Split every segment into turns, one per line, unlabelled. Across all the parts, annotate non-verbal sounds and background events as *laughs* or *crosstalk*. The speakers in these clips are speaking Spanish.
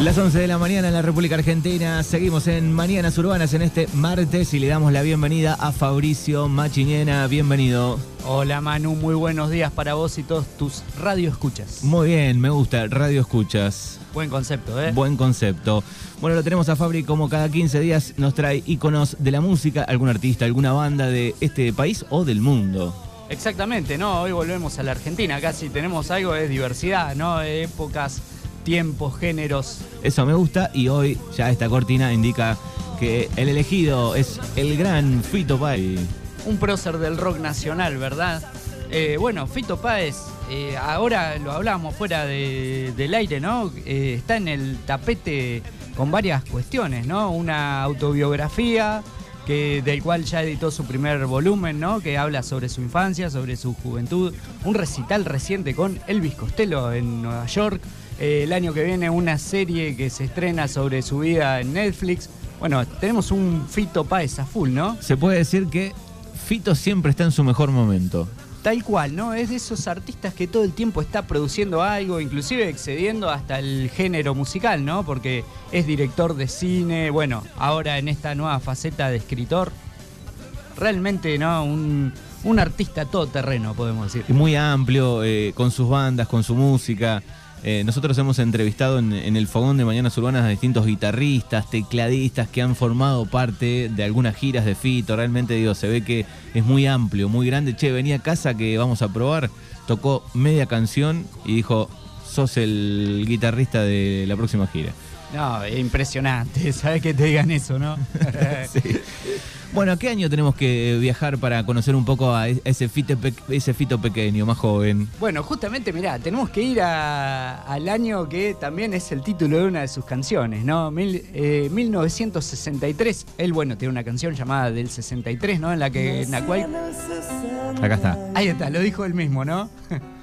Las 11 de la mañana en la República Argentina. Seguimos en Mañanas Urbanas en este martes y le damos la bienvenida a Fabricio Machiñena. Bienvenido.
Hola Manu, muy buenos días para vos y todos tus radio escuchas.
Muy bien, me gusta, radio escuchas.
Buen concepto, ¿eh?
Buen concepto. Bueno, lo tenemos a Fabri como cada 15 días nos trae íconos de la música, algún artista, alguna banda de este país o del mundo.
Exactamente, ¿no? Hoy volvemos a la Argentina, casi tenemos algo de diversidad, ¿no? De épocas tiempos, géneros.
Eso me gusta y hoy ya esta cortina indica que el elegido es el gran Fito Páez.
Un prócer del rock nacional, ¿verdad? Eh, bueno, Fito Páez, eh, ahora lo hablamos fuera del aire, ¿no? Eh, está en el tapete con varias cuestiones, ¿no? Una autobiografía que, del cual ya editó su primer volumen, ¿no? Que habla sobre su infancia, sobre su juventud. Un recital reciente con Elvis Costello en Nueva York. Eh, el año que viene una serie que se estrena sobre su vida en Netflix. Bueno, tenemos un Fito Páez a full, ¿no?
Se puede decir que Fito siempre está en su mejor momento.
Tal cual, ¿no? Es de esos artistas que todo el tiempo está produciendo algo, inclusive excediendo hasta el género musical, ¿no? Porque es director de cine, bueno, ahora en esta nueva faceta de escritor. Realmente, ¿no? Un, artista todoterreno, podemos decir.
Muy amplio, eh, con sus bandas, con su música. Eh, nosotros hemos entrevistado en, el Fogón de Mañanas Urbanas a distintos guitarristas, tecladistas que han formado parte de algunas giras de Fito. Realmente, digo, se ve que es muy amplio, muy grande. Che, venía a casa que vamos a probar. Tocó media canción y dijo, sos el guitarrista de la próxima gira.
No, impresionante, *laughs* ¿sabes que te digan eso, no? *laughs*
sí. Bueno, ¿qué año tenemos que viajar para conocer un poco a ese fito, ese fito pequeño, más joven?
Bueno, justamente, mirá, tenemos que ir al año que también es el título de una de sus canciones, ¿no? 1963. Eh, Él, bueno, tiene una canción llamada Del 63, ¿no? En la que, en la cual...
Acá está.
Ahí está, lo dijo él mismo, ¿no? *laughs*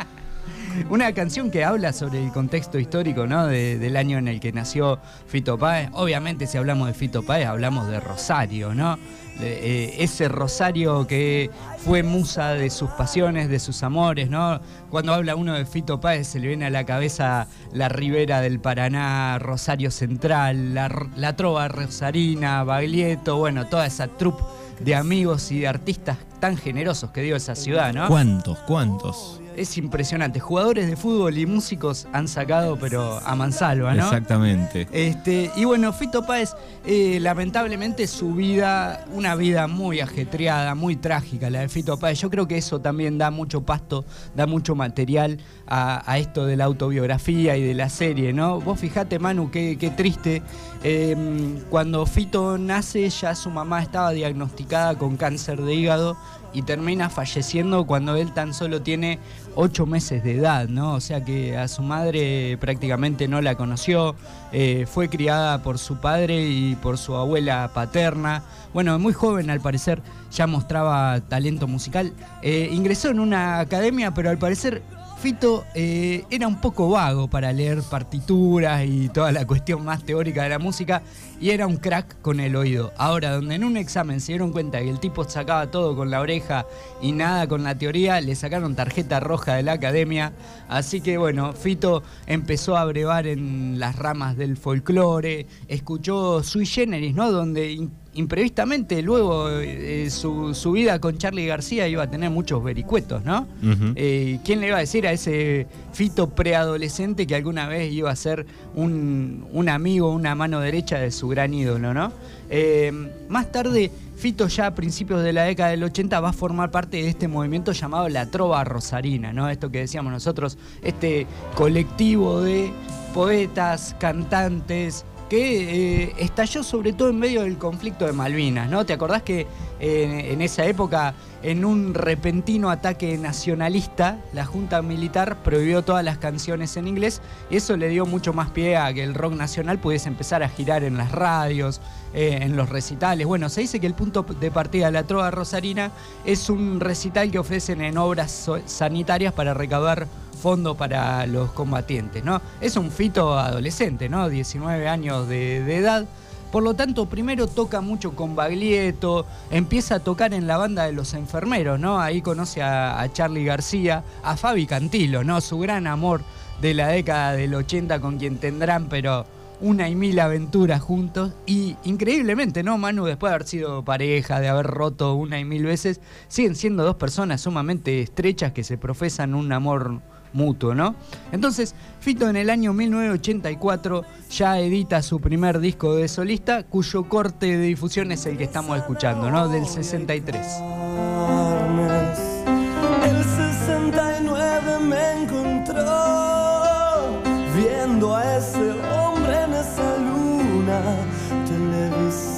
Una canción que habla sobre el contexto histórico, ¿no? del año en el que nació Fito Páez. Obviamente, si hablamos de Fito Páez, hablamos de Rosario, ¿no? Eh, ese Rosario que fue musa de sus pasiones, de sus amores, ¿no? Cuando habla uno de Fito Páez se le viene a la cabeza la ribera del Paraná, Rosario Central, la, trova rosarina, Baglietto, bueno, toda esa troupe de amigos y de artistas tan generosos que dio esa ciudad, ¿no?
¿Cuántos? ¿Cuántos?
Es impresionante. Jugadores de fútbol y músicos han sacado, pero a mansalva, ¿no?
Exactamente.
Este, y bueno, Fito Páez, eh, lamentablemente su vida, una vida muy ajetreada, muy trágica, la de Fito Páez. Yo creo que eso también da mucho pasto, da mucho material a, esto de la autobiografía y de la serie, ¿no? Vos fijate, Manu, qué, triste. Em, cuando Fito nace, ya su mamá estaba diagnosticada con cáncer de hígado y termina falleciendo cuando él tan solo tiene ocho meses de edad, ¿no? O sea que a su madre prácticamente no la conoció, eh, fue criada por su padre y por su abuela paterna. Bueno, muy joven al parecer ya mostraba talento musical. Eh, ingresó en una academia, pero al parecer Fito eh, era un poco vago para leer partituras y toda la cuestión más teórica de la música y era un crack con el oído. Ahora, donde en un examen se dieron cuenta que el tipo sacaba todo con la oreja y nada con la teoría, le sacaron tarjeta roja de la academia. Así que bueno, Fito empezó a brevar en las ramas del folclore, escuchó Sui Generis, ¿no? Donde imprevistamente luego eh, su, vida con Charlie García iba a tener muchos vericuetos, ¿no? Eh, ¿Quién le iba a decir a ese Fito preadolescente que alguna vez iba a ser un, amigo, una mano derecha de su gran ídolo, ¿no? Eh, más tarde, Fito ya a principios de la década del 80 va a formar parte de este movimiento llamado la Trova Rosarina, ¿no? Esto que decíamos nosotros, este colectivo de poetas, cantantes, que eh, estalló sobre todo en medio del conflicto de Malvinas, ¿no? ¿Te acordás que eh, en esa época, en un repentino ataque nacionalista, la Junta Militar prohibió todas las canciones en inglés y eso le dio mucho más pie a que el rock nacional pudiese empezar a girar en las radios, eh, en los recitales. Bueno, se dice que el punto de partida de la Trova Rosarina es un recital que ofrecen en obras sanitarias para recaudar fondo para los combatientes, ¿no? Es un fito adolescente, ¿no? 19 años de, edad. Por lo tanto, primero toca mucho con Baglietto, empieza a tocar en la banda de los enfermeros, ¿no? Ahí conoce a, a Charlie García, a Fabi Cantilo, ¿no? Su gran amor de la década del 80 con quien tendrán, pero una y mil aventuras juntos y increíblemente, ¿no, Manu? Después de haber sido pareja, de haber roto una y mil veces, siguen siendo dos personas sumamente estrechas que se profesan un amor mutuo, ¿no? Entonces, Fito en el año 1984 ya edita su primer disco de solista, cuyo corte de difusión es el que estamos escuchando, ¿no? Del 63.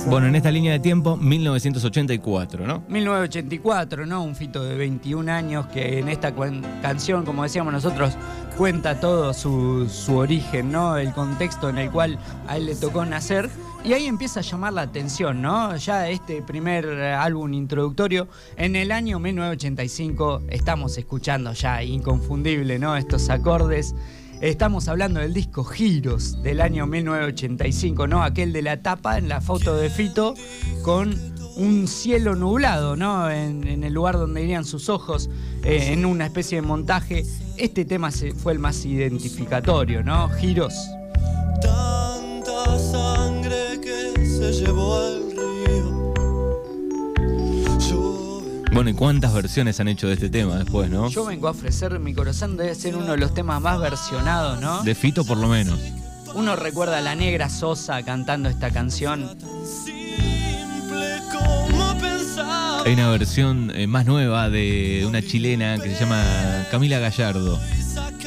Bueno, en esta línea de tiempo, 1984, ¿no?
1984, ¿no? Un Fito de 21 años que en esta canción, como decíamos nosotros, cuenta todo su, su origen, ¿no? El contexto en el cual a él le tocó nacer. Y ahí empieza a llamar la atención, ¿no? Ya este primer eh, álbum introductorio, en el año 1985 estamos escuchando ya inconfundible, ¿no? Estos acordes. Estamos hablando del disco Giros del año 1985, ¿no? Aquel de la tapa en la foto de Fito con un cielo nublado, ¿no? En, el lugar donde irían sus ojos, eh, en una especie de montaje. Este tema fue el más identificatorio, ¿no? Giros.
Tanta sangre que se llevó
Bueno, ¿y cuántas versiones han hecho de este tema después, no?
Yo vengo a ofrecer mi corazón, debe ser uno de los temas más versionados, ¿no?
De Fito por lo menos.
Uno recuerda a la negra Sosa cantando esta canción.
Hay una versión eh, más nueva de una chilena que se llama Camila Gallardo.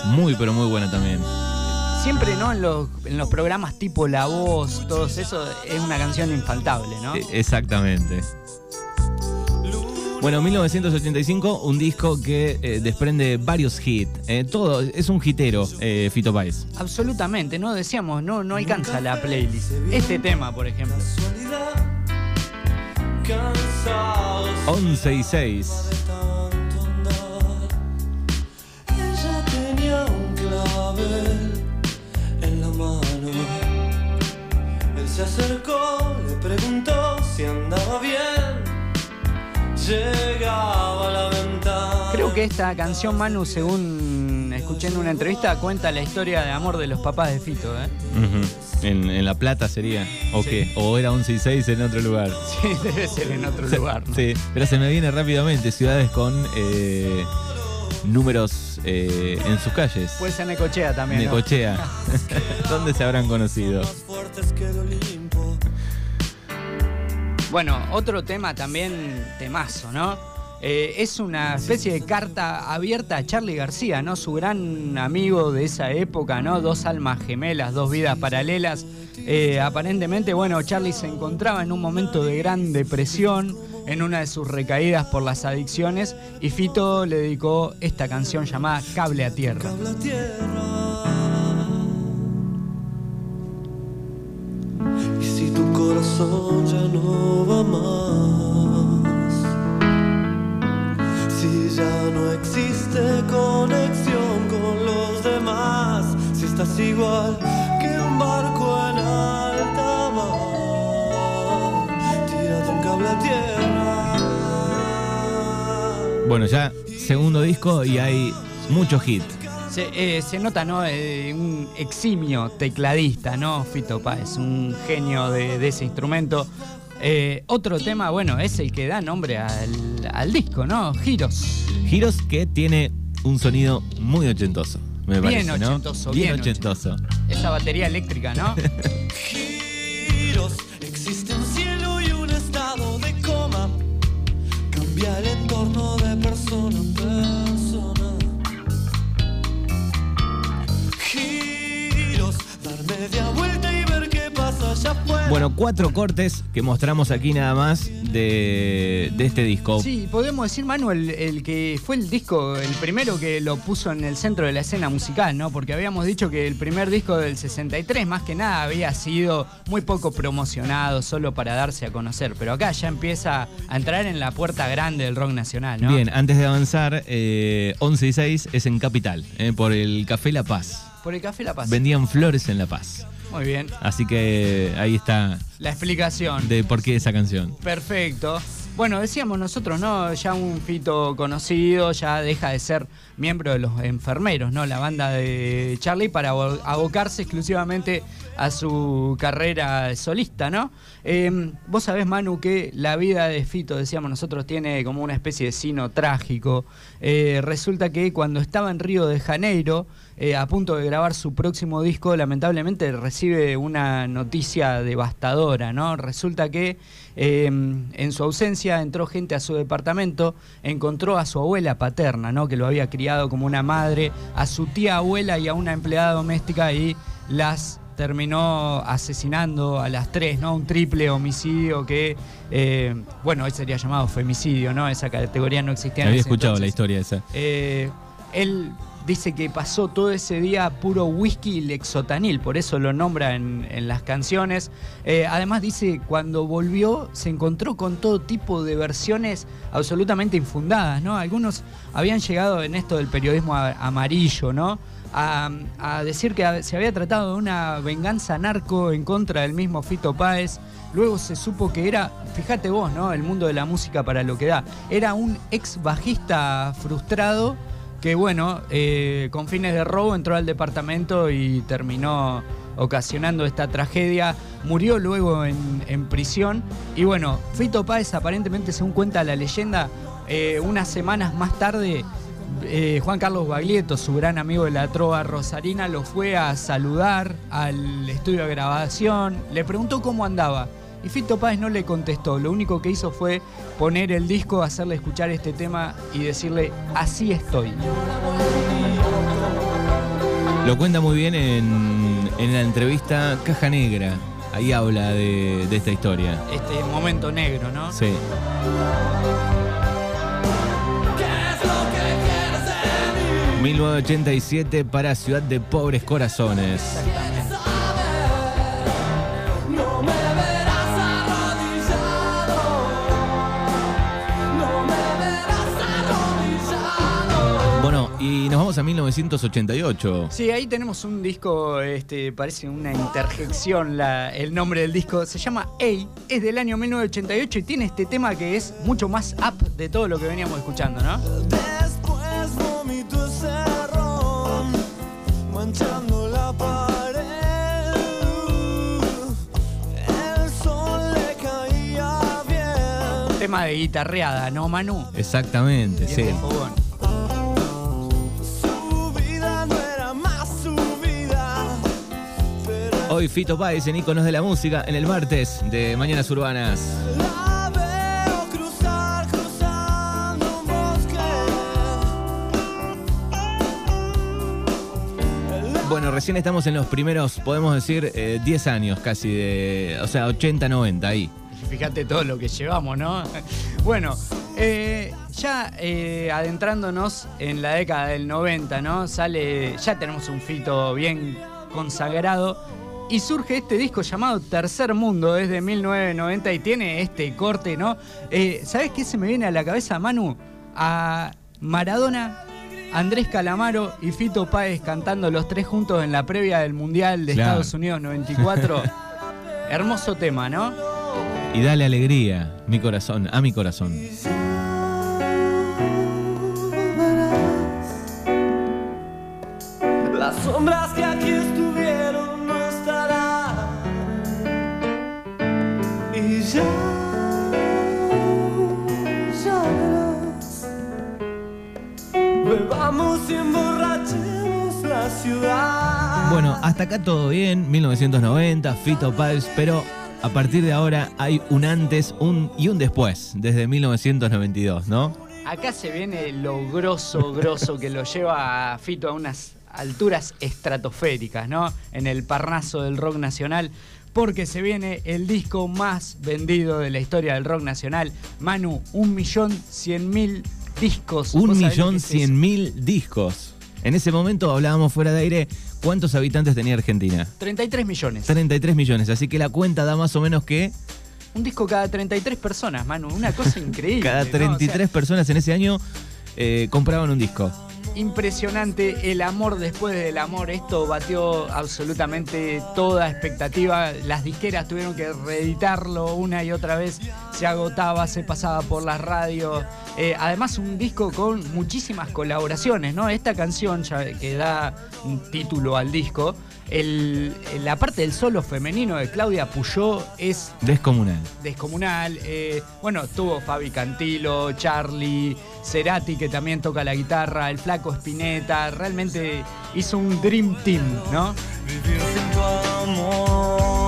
Muy, pero muy buena también.
Siempre, ¿no? En los, en los programas tipo La Voz, todo eso, es una canción infaltable, ¿no?
Eh, Exactamente. Bueno, 1985, un disco que eh, desprende varios hits. eh, todo, es un hitero, eh, Fito Páez.
Absolutamente, ¿no? Decíamos, no, no alcanza la playlist. Este tema, por ejemplo.
Casualidad, cansados
11 y 6.
de tanto andar. Ella tenía un clavel en la mano. Él se acercó, le preguntó si andaba bien. Llegaba a la ventana.
Creo que esta canción, Manu, según escuché en una entrevista, cuenta la historia de amor de los papás de Fito, ¿eh?
En, en La Plata sería. ¿O
Sí.
qué? ¿O era 11 y 6 en otro lugar? *laughs*
Sí, debe ser en otro lugar, ¿no?
Sí, pero se me viene rápidamente ciudades con eh, números eh, en sus calles.
Puede ser Necochea también, ¿no?
Necochea. *laughs* *laughs* ¿Dónde se habrán conocido?
Bueno, otro tema también temazo, ¿no? Eh, es una especie de carta abierta a Charlie García, ¿no? Su gran amigo de esa época, ¿no? Dos almas gemelas, dos vidas paralelas. Eh, aparentemente, bueno, Charlie se encontraba en un momento de gran depresión, en una de sus recaídas por las adicciones, y Fito le dedicó esta canción llamada Cable a Tierra.
Habla tierra.
Disco y hay muchos hits.
Se, eh, se nota, ¿no? Eh, un eximio tecladista, ¿no? Fito Páez, un genio de, de ese instrumento. Eh, otro tema, bueno, es el que da nombre al, al disco, ¿no? Giros.
Giros que tiene un sonido muy ochentoso, me
Bien
parece, ¿no?
ochentoso,
bien
bien
ochentoso.
Esa batería eléctrica, ¿no? *laughs*
giros. Existe un cielo y un estado de coma. Cambia el entorno de
Bueno, cuatro cortes que mostramos aquí nada más de, de este disco.
Sí, podemos decir, Manuel, el que fue el disco, el primero que lo puso en el centro de la escena musical, ¿no? Porque habíamos dicho que el primer disco del 63, más que nada, había sido muy poco promocionado, solo para darse a conocer. Pero acá ya empieza a entrar en la puerta grande del rock nacional, ¿no?
Bien, antes de avanzar, eh, 11 y 6 es en Capital, eh, por el Café La Paz.
Por el Café La Paz.
Vendían flores en La Paz.
Muy bien.
Así que ahí está
La explicación.
de por qué esa canción.
Perfecto. Bueno, decíamos nosotros, ¿no? Ya un Fito conocido, ya deja de ser miembro de los enfermeros, ¿no? La banda de Charlie para abo- abocarse exclusivamente a su carrera solista, ¿no? Eh, Vos sabés, Manu, que la vida de Fito, decíamos nosotros, tiene como una especie de sino trágico. Eh, resulta que cuando estaba en Río de Janeiro, eh, a punto de grabar su próximo disco, lamentablemente recibe una noticia devastadora, ¿no? Resulta que eh, en su ausencia entró gente a su departamento, encontró a su abuela paterna, ¿no? Que lo había criado como una madre, a su tía abuela y a una empleada doméstica y las terminó asesinando a las tres, ¿no? Un triple homicidio que, eh, bueno, hoy sería llamado femicidio, ¿no? Esa categoría no existía. en
Había
ese
escuchado la historia esa.
Eh, él dice que pasó todo ese día puro whisky y lexotanil, por eso lo nombra en, las canciones. Eh, además dice, cuando volvió se encontró con todo tipo de versiones absolutamente infundadas, ¿no? Algunos habían llegado en esto del periodismo amarillo, ¿no? A, a decir que se había tratado de una venganza narco en contra del mismo Fito Páez. Luego se supo que era, fíjate vos, ¿no? El mundo de la música para lo que da. Era un ex bajista frustrado que, bueno, eh, con fines de robo entró al departamento y terminó ocasionando esta tragedia. Murió luego en, prisión. Y bueno, Fito Páez aparentemente, según cuenta la leyenda, eh, unas semanas más tarde eh, Juan Carlos Baglietto, su gran amigo de la trova rosarina, lo fue a saludar al estudio de grabación, le preguntó cómo andaba. Y Fito Páez no le contestó, lo único que hizo fue poner el disco, hacerle escuchar este tema y decirle, así estoy.
Lo cuenta muy bien en, en la entrevista Caja Negra. Ahí habla de, de esta historia.
Este momento negro, ¿no?
Sí.
¿Qué es lo que quieres de mí?
1987 para Ciudad de Pobres Corazones.
¿Quieres
y nos vamos a 1988.
Sí, ahí tenemos un disco, este, parece una interjección la- el nombre del disco. Se llama Ey, es del año 1988 y tiene este tema que es mucho más up de todo lo que veníamos escuchando, ¿no?
Después vomito ese ron, manchando la pared. El sol le caía bien.
Tema de guitarreada, ¿no, Manu?
Exactamente, sí.
fogón.
Hoy Fito Páez en Iconos de la Música en el martes de Mañanas Urbanas. Bueno, recién estamos en los primeros, podemos decir, eh, 10 años casi de. O sea, 80, 90 ahí.
Fíjate todo lo que llevamos, ¿no? Bueno, eh, ya eh, adentrándonos en la década del 90, ¿no? Sale, ya tenemos un fito bien consagrado y surge este disco llamado Tercer Mundo desde 1990 y tiene este corte, ¿no? Eh, ¿Sabes qué se me viene a la cabeza, Manu? A Maradona, Andrés Calamaro y Fito Páez cantando los tres juntos en la previa del Mundial de
Claro.
Estados Unidos 94. *laughs* Hermoso tema, ¿no?
Y dale alegría, mi corazón, a mi corazón.
Las sombras que aquí estuvieron Y ya, ya verás. Bebamos y emborrachemos la ciudad.
Bueno, hasta acá todo bien, 1990, Fito Páez, pero a partir de ahora hay un antes un y un después, desde 1992, ¿no?
Acá se viene lo grosso, grosso que lo lleva a Fito a unas alturas estratosféricas, ¿no? En el parnaso del rock nacional, porque se viene el disco más vendido de la historia del rock nacional. Manu, un millón cien mil discos.
Un
¿Vos sabés lo
millón cien mil discos. En ese momento hablábamos fuera de aire cuántos habitantes tenía Argentina.
33 millones.
33 millones, así que la cuenta da más o menos que
Un disco cada 33 personas, Manu. Una cosa *laughs* increíble.
cada
¿no? O sea,
33 personas en ese año eh, compraban un disco.
Impresionante. El amor después del amor. Esto batió absolutamente toda expectativa. Las disqueras tuvieron que reeditarlo una y otra vez. Se agotaba, se pasaba por las radios. Eh, además, un disco con muchísimas colaboraciones, ¿no? Esta canción ya que da un título al disco. El- la parte del solo femenino de Claudia Puyó es
Descomunal.
descomunal. Eh, bueno, tuvo Fabi Cantilo, Charlie, Cerati, que también toca la guitarra, el Flaco Spinetta. Realmente hizo un Dream Team, ¿no?
Vivir sin tu amor.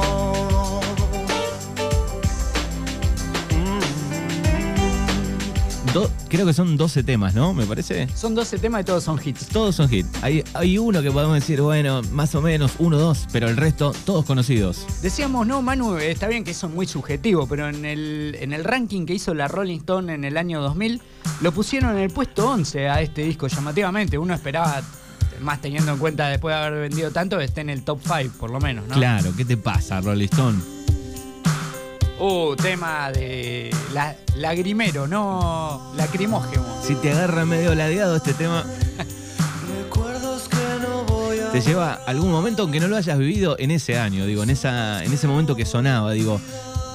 Do- creo que son 12 temas, ¿no? Me parece.
Son 12 temas y todos son hits.
Todos son hits. Hay, hay uno que podemos decir, bueno, más o menos, uno, dos, pero el resto, todos conocidos.
Decíamos, no, Manu, está bien que eso es muy subjetivo, pero en el, en el ranking que hizo la Rolling Stone en el año 2000, lo pusieron en el puesto 11 a este disco, llamativamente. Uno esperaba, más teniendo en cuenta después de haber vendido tanto, que esté en el top 5, por lo menos, ¿no?
Claro, ¿qué te pasa, Rolling Stone?
Uh, tema de la, lagrimero, no lacrimógeno.
Si te agarra medio ladeado este tema,
Recuerdos que no voy a
te lleva a algún momento, aunque no lo hayas vivido en ese año, digo, en, esa, en ese momento que sonaba, digo.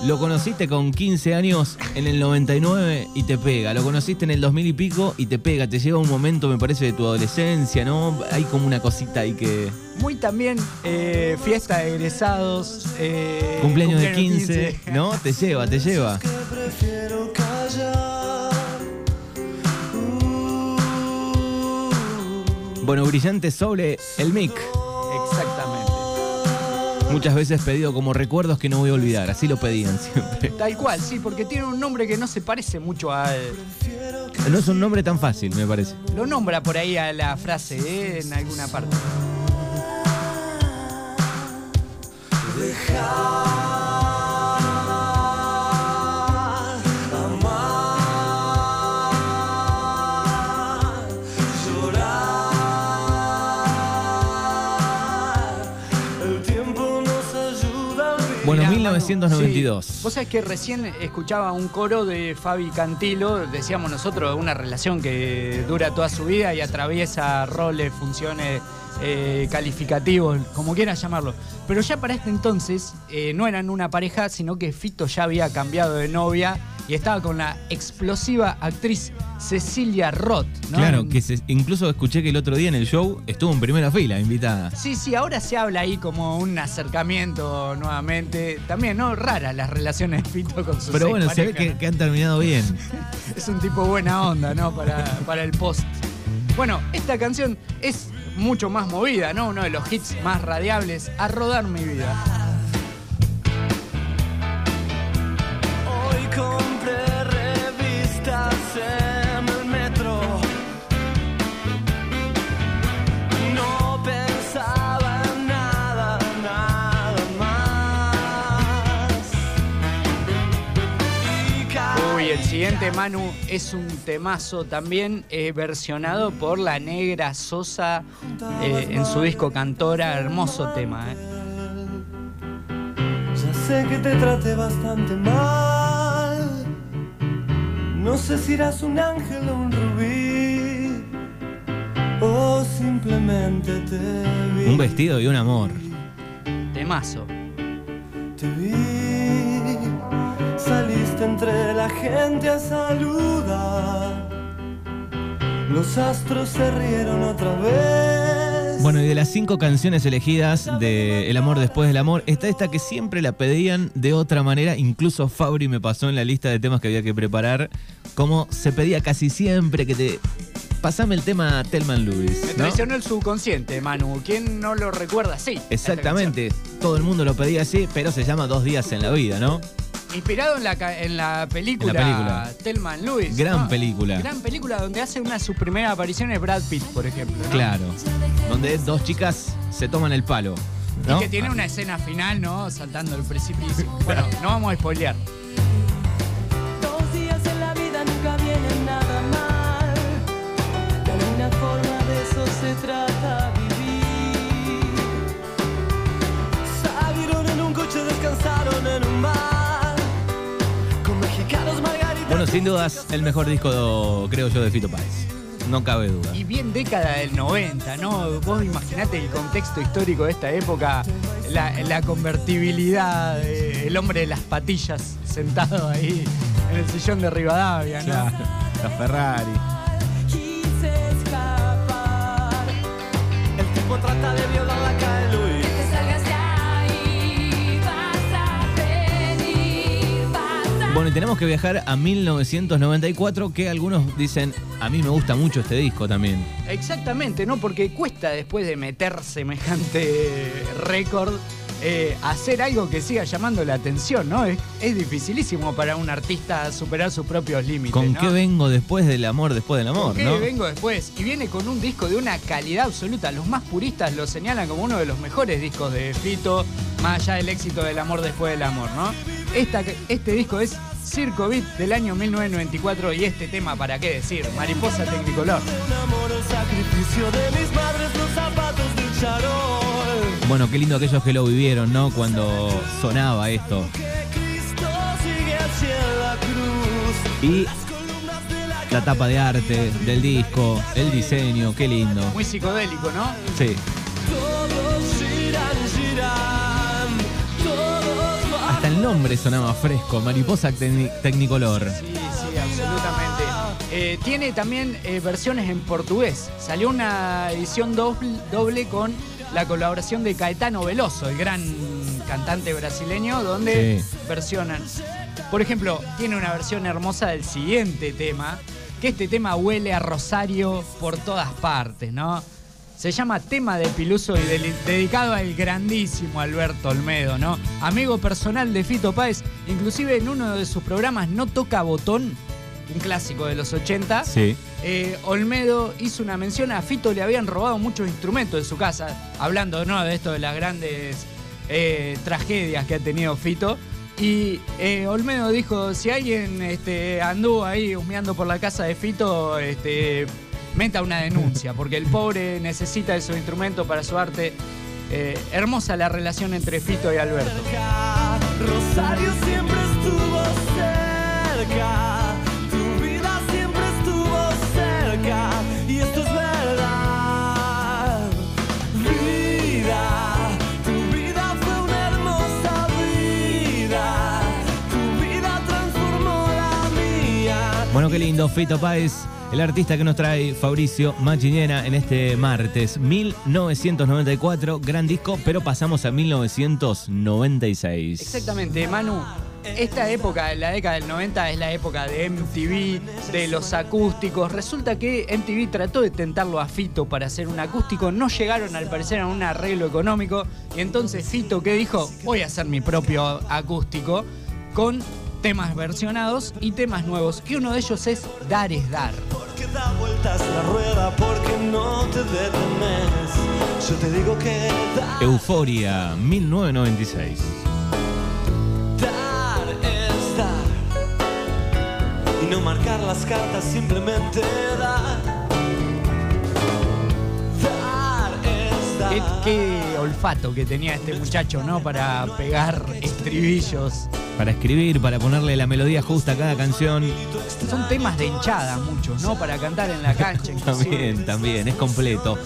Lo conociste con 15 años en el 99 y te pega. Lo conociste en el 2000 y pico y te pega. Te lleva a un momento, me parece, de tu adolescencia, ¿no? Hay como una cosita ahí que...
Muy también eh, fiesta de egresados. eh,
Cumpleaños de 15, ¿no? Te lleva, te lleva. Bueno, brillante sobre el mic. Muchas veces pedido como recuerdos que no voy a olvidar. Así lo pedían siempre.
Tal cual, sí, porque tiene un nombre que no se parece mucho a.
No es un nombre tan fácil, me parece.
Lo nombra por ahí a la frase ¿eh? en alguna parte.
Bueno,
Mirá,
1992.
Sí. Vos sabés que recién escuchaba un coro de Fabi Cantilo, decíamos nosotros, una relación que dura toda su vida y atraviesa roles, funciones, eh, calificativos, como quieras llamarlo. Pero ya para este entonces eh, no eran una pareja, sino que Fito ya había cambiado de novia y estaba con la explosiva actriz Cecilia Roth. ¿no?
Claro, que se- incluso escuché que el otro día en el show estuvo en primera fila, invitada.
Sí, sí, ahora se habla ahí como un acercamiento nuevamente. También, ¿no? Raras las relaciones de Fito con sus
Pero bueno, se ve que, que han terminado bien. *laughs*
Es un tipo buena onda, ¿no? Para, para el post. Bueno, esta canción es mucho más movida, ¿no? Uno de los hits más radiables, A Rodar Mi Vida. Manu es un temazo también eh, versionado por la negra Sosa eh, en su disco Cantora. Hermoso tema, ¿eh?
Ya sé que te traté bastante mal. No sé si eras un ángel o un rubí. O simplemente te vi.
Un vestido y un amor.
Temazo.
Te vi. Saliste entre la gente a saludar. Los astros se rieron otra vez.
Bueno, y de las cinco canciones elegidas de El amor después del amor, está esta que siempre la pedían de otra manera. Incluso Fabri me pasó en la lista de temas que había que preparar. Como se pedía casi siempre que te. Pasame el tema Telman
Me
Lewis. ¿no?
traicionó el subconsciente, Manu. ¿Quién no lo recuerda así?
Exactamente. Todo el mundo lo pedía así, pero se llama Dos días en la vida, ¿no?
Inspirado en la, ca- en la película,
En la película.
Telman Lewis.
Gran
¿no?
película.
Gran película donde hace una de sus primeras apariciones Brad Pitt, por ejemplo. ¿no?
Claro. Donde dos chicas se toman el palo. ¿no?
Y que tiene una escena final, ¿no? Saltando el precipicio. *laughs* Bueno, no vamos a spoilear.
Dos días en la vida nunca vienen nada mal. De alguna forma de eso se trata vivir.
Salieron en un coche, descansaron en un bar.
Sin dudas, el mejor disco, creo yo, de Fito Páez. no cabe duda.
Y bien década del 90, ¿no? Vos imaginate el contexto histórico de esta época, la, la convertibilidad, eh, el hombre de las patillas sentado ahí en el sillón de Rivadavia, ¿no?
Claro, la Ferrari.
Quise escapar.
El tipo trata de violarla, cae
Bueno, y tenemos que viajar a 1994, que algunos dicen, a mí me gusta mucho este disco también.
Exactamente, ¿no? Porque cuesta después de meter semejante récord eh, hacer algo que siga llamando la atención, ¿no? Es, es dificilísimo para un artista superar sus propios límites.
¿Con
¿no?
qué vengo después del amor, después del amor,
¿Con qué
no?
vengo después? Y viene con un disco de una calidad absoluta. Los más puristas lo señalan como uno de los mejores discos de Fito, más allá del éxito del amor después del amor, ¿no? Esta, este disco es Circo Beat del año 1994 y este tema, ¿para qué decir? Mariposa Tecnicolor.
Un amor, el sacrificio de mis madres, los zapatos del charol.
Bueno, qué lindo aquellos que lo vivieron, ¿no? Cuando sonaba esto. Y la tapa de arte del disco, el diseño, qué lindo.
Muy psicodélico, ¿no?
Sí.
Todos giran, giran. Todos van.
Hasta el nombre sonaba fresco, Mariposa Tecni- Tecnicolor.
Sí, sí, absolutamente. Eh, tiene también eh, versiones en portugués. Salió una edición doble, doble con la colaboración de Caetano Veloso, el gran cantante brasileño, donde
Sí.
versionan. Por ejemplo, tiene una versión hermosa del siguiente tema, que este tema huele a Rosario por todas partes, ¿no? Se llama Tema de Piluso y del- dedicado al grandísimo Alberto Olmedo, ¿no? Amigo personal de Fito Páez, inclusive en uno de sus programas No Toca Botón, un clásico de los 80,
Sí.
eh, Olmedo hizo una mención a Fito, le habían robado muchos instrumentos de su casa, hablando ¿no? de esto de las grandes eh, tragedias que ha tenido Fito. Y eh, Olmedo dijo, si alguien este, anduvo ahí humeando por la casa de Fito, este, meta una denuncia, porque el pobre necesita esos instrumentos para su arte. Eh, hermosa la relación entre Fito y Alberto.
Rosario siempre
lindo, Fito Páez, el artista que nos trae Fabricio Machinera en este martes 1994, gran disco, pero pasamos a 1996.
Exactamente, Manu. Esta época, la década del 90, es la época de MTV, de los acústicos. Resulta que MTV trató de tentarlo a Fito para hacer un acústico. No llegaron al parecer a un arreglo económico. Y entonces Fito, ¿qué dijo? Voy a hacer mi propio acústico con temas versionados y temas nuevos. Y uno de ellos es Dar es Dar.
Porque da vueltas la rueda, porque no te detenes. Yo te digo que dar,
Euforia 1996.
dar es dar. Y no marcar las cartas, simplemente dar. Dar es dar.
Qué, qué olfato que tenía este muchacho, ¿no? Para pegar estribillos.
Para escribir, para ponerle la melodía justa a cada canción.
Son temas de hinchada muchos, ¿no? Para cantar en la *laughs* cancha.
También, también, es completo.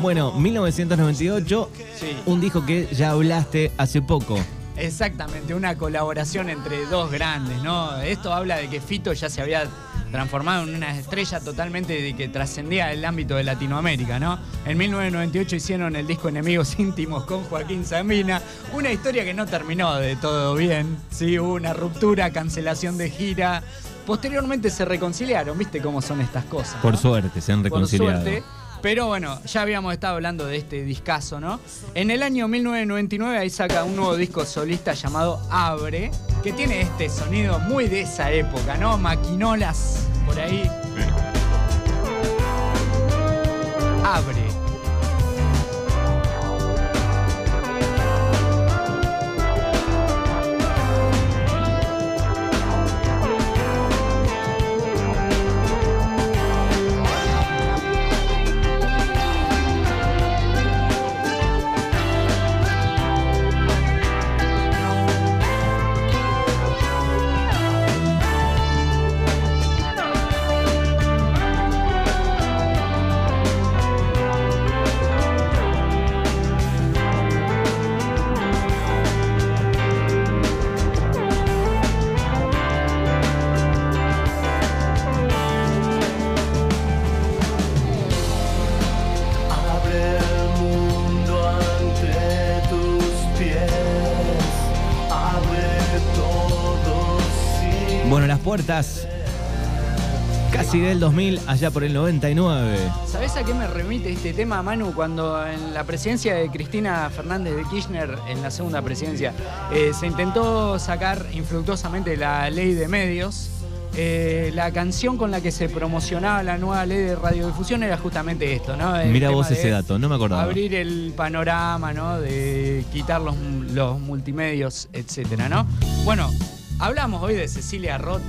Bueno, 1998,
Sí.
un disco que ya hablaste hace poco.
Exactamente, una colaboración entre dos grandes, ¿no? Esto habla de que Fito ya se había transformado en una estrella totalmente de que trascendía el ámbito de Latinoamérica, ¿no? En 1998 hicieron el disco Enemigos *laughs* Íntimos con Joaquín Sabina, una historia que no terminó de todo bien, sí, hubo una ruptura, cancelación de gira. Posteriormente se reconciliaron, ¿viste cómo son estas cosas?
Por
¿no?
suerte, se han
por
reconciliado.
suerte. Pero bueno, ya habíamos estado hablando de este discazo, ¿no? En el año 1999 ahí saca un nuevo disco solista llamado Abre, que tiene este sonido muy de esa época, ¿no? Maquinolas por ahí. Abre.
Puertas casi del 2000, allá por el 99.
¿Sabés a qué me remite este tema, Manu? Cuando en la presidencia de Cristina Fernández de Kirchner, en la segunda presidencia, eh, se intentó sacar infructuosamente la ley de medios. eh, la canción con la que se promocionaba la nueva ley de radiodifusión era justamente esto, ¿no? El
Mira vos ese dato, no me acordaba.
Abrir el panorama, ¿no? De quitar los, los multimedios, etcétera, ¿no? Bueno, hablamos hoy de Cecilia Roth.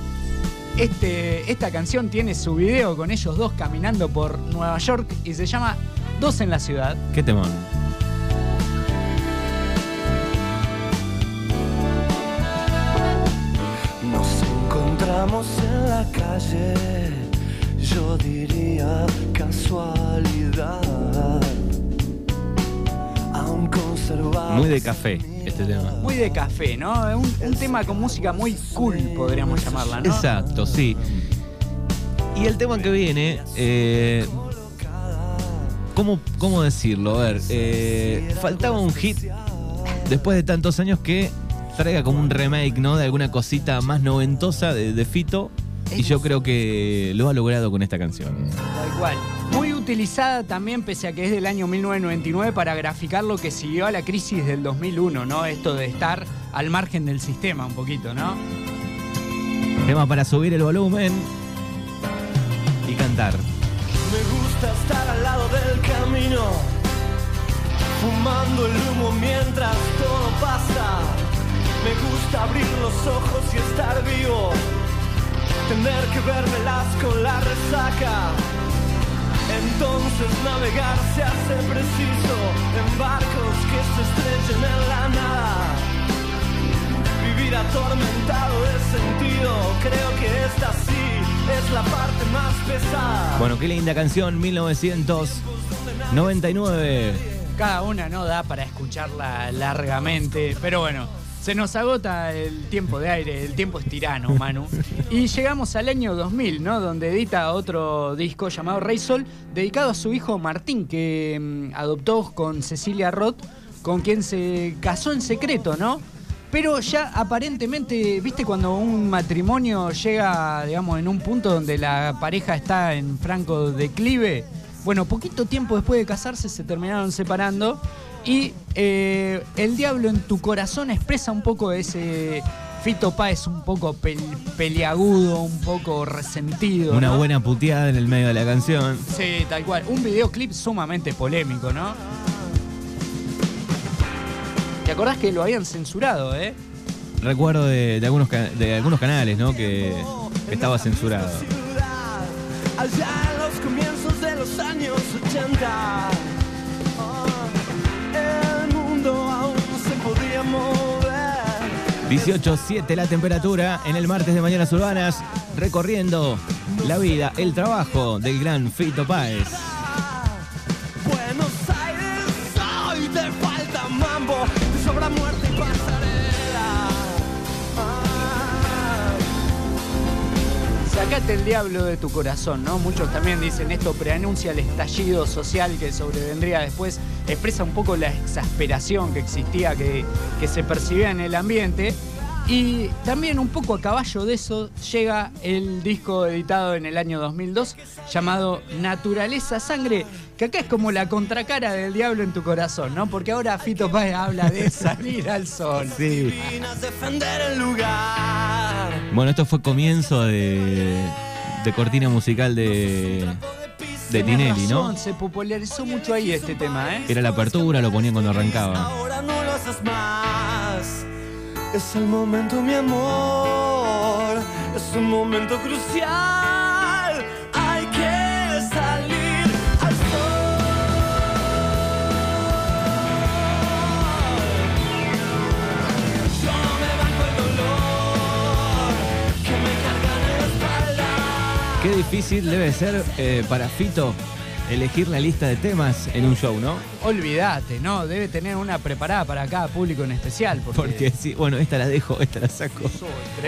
Este, esta canción tiene su video con ellos dos caminando por Nueva York y se llama Dos en la ciudad.
Qué temón.
Nos encontramos en la calle, yo diría casualidad. Aún conservamos
Muy de café este tema.
Muy de café, ¿no? Un, un tema con música muy cool, podríamos llamarla, ¿no?
Exacto, sí. Y el tema que viene, eh, ¿cómo, ¿cómo decirlo? A ver, eh, faltaba un hit después de tantos años que traiga como un remake, ¿no? De alguna cosita más noventosa de, de Fito. Y yo creo que lo ha logrado con esta canción.
Tal cual. Utilizada también, pese a que es del año 1999, para graficar lo que siguió a la crisis del 2001, ¿no? Esto de estar al margen del sistema un poquito, ¿no?
Tema para subir el volumen y cantar.
Me gusta estar al lado del camino, fumando el humo mientras todo pasa. Me gusta abrir los ojos y estar vivo, tener que vérmelas con la resaca. Entonces navegar se hace preciso en barcos que se estrellen en la nada. Vivir atormentado de sentido, creo que esta sí es la parte más pesada.
Bueno, qué linda canción, 1999.
Cada una no da para escucharla largamente, pero bueno, se nos agota el tiempo de aire, el tiempo es tirano, Manu. *laughs* Y llegamos al año 2000, ¿no? Donde edita otro disco llamado Rey Sol, dedicado a su hijo Martín, que mm, adoptó con Cecilia Roth, con quien se casó en secreto, ¿no? Pero ya aparentemente, viste, cuando un matrimonio llega, digamos, en un punto donde la pareja está en franco declive, bueno, poquito tiempo después de casarse se terminaron separando y eh, El Diablo en tu corazón expresa un poco ese Fito Páez un poco pel- peliagudo, un poco resentido.
Una
¿no?
buena puteada en el medio de la canción.
Sí, tal cual. Un videoclip sumamente polémico, ¿no? ¿Te acordás que lo habían censurado, eh?
Recuerdo de, de algunos, de algunos canales, ¿no? Que, estaba censurado.
allá en los comienzos de los años 80.
18.7 la temperatura en el martes de Mañanas Urbanas, recorriendo la vida, el trabajo del gran Fito Páez.
El diablo de tu corazón, ¿no? Muchos también dicen esto preanuncia el estallido social que sobrevendría después, expresa un poco la exasperación que existía, que, que se percibía en el ambiente. Y también un poco a caballo de eso llega el disco editado en el año 2002 llamado Naturaleza Sangre, que acá es como la contracara del diablo en tu corazón, ¿no? Porque ahora Fito Páez habla de salir al sol.
Sí. Bueno, esto fue comienzo de, de cortina musical de, de
Tenés
Tinelli, ¿no?
Se popularizó mucho ahí este tema, ¿eh?
Era la apertura, lo ponían cuando arrancaba.
Ahora no lo haces más. Es el momento, mi amor. Es un momento crucial. Hay que salir al sol. Yo me banco el dolor que me carga en la espalda.
Qué difícil debe ser eh, para Fito elegir la lista de temas en un show, ¿no?
Olvídate, ¿no? Debe tener una preparada para cada público en especial. Porque,
Porque sí, bueno, esta la dejo, esta la saco.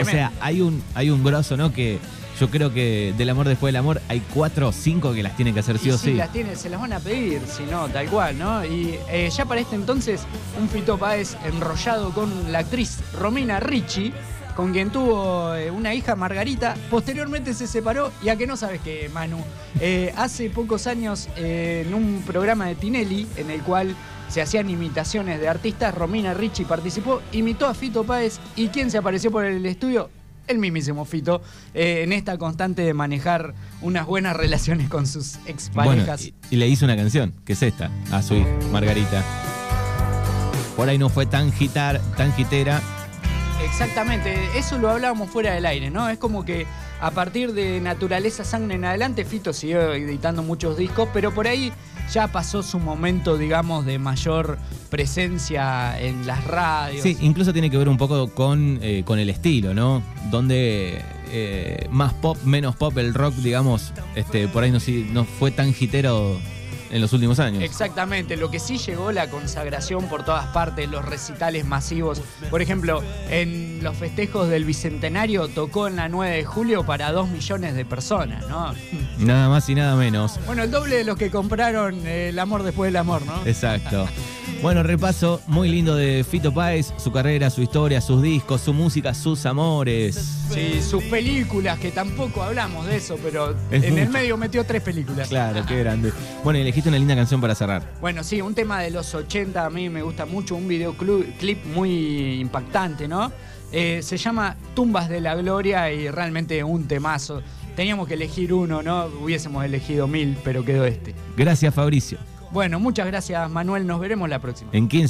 O sea, hay un, hay un grosso, ¿no? Que yo creo que del amor después del amor hay cuatro o cinco que las tienen que hacer sí
y
o
si
sí.
las tiene, se las van a pedir, si no, tal cual, ¿no? Y eh, ya para este entonces, un Fito Páez enrollado con la actriz Romina Ricci, con quien tuvo eh, una hija, Margarita. Posteriormente se separó y a que no sabes que, Manu, Eh, hace pocos años eh, en un programa de Tinelli en el cual se hacían imitaciones de artistas, Romina Ricci participó, imitó a Fito Páez y ¿quién se apareció por el estudio? El mismísimo Fito, eh, en esta constante de manejar unas buenas *laughs* relaciones con sus
Bueno,
exparejas.
y, y le hizo una canción, que es esta, a su hija, Margarita. Por ahí no fue tan gitar, tan gitera.
Exactamente, eso lo hablábamos fuera del aire, ¿no? Es como que a partir de Naturaleza Sangre en adelante, Fito siguió editando muchos discos, pero por ahí ya pasó su momento, digamos, de mayor presencia en las radios.
Sí, incluso tiene que ver un poco con, eh, con el estilo, ¿no? Donde eh, más pop, menos pop, el rock, digamos, este, por ahí no, no fue tan gitero en los últimos años.
Exactamente, lo que sí llegó la consagración por todas partes, los recitales masivos. Por ejemplo, en los festejos del Bicentenario tocó en la 9 de julio para 2 millones de personas, ¿no? *laughs*
Nada más y nada menos.
Bueno, el doble de los que compraron eh, El amor después del amor, ¿no?
Exacto. *laughs* Bueno, repaso muy lindo de Fito Páez, su carrera, su historia, sus discos, su música, sus amores.
Sí, sus películas, que tampoco hablamos de eso, pero
Es
en el medio metió tres películas.
Claro, qué grande. Bueno, y elegiste una linda canción para cerrar.
Bueno, sí, un tema de los 80 a mí me gusta mucho, un videoclip muy impactante, ¿no? Eh, se llama Tumbas de la Gloria y realmente un temazo. Teníamos que elegir uno, ¿no? Hubiésemos elegido mil, pero quedó este.
Gracias, Fabricio.
Bueno, muchas gracias Manuel, nos veremos la próxima.
En 15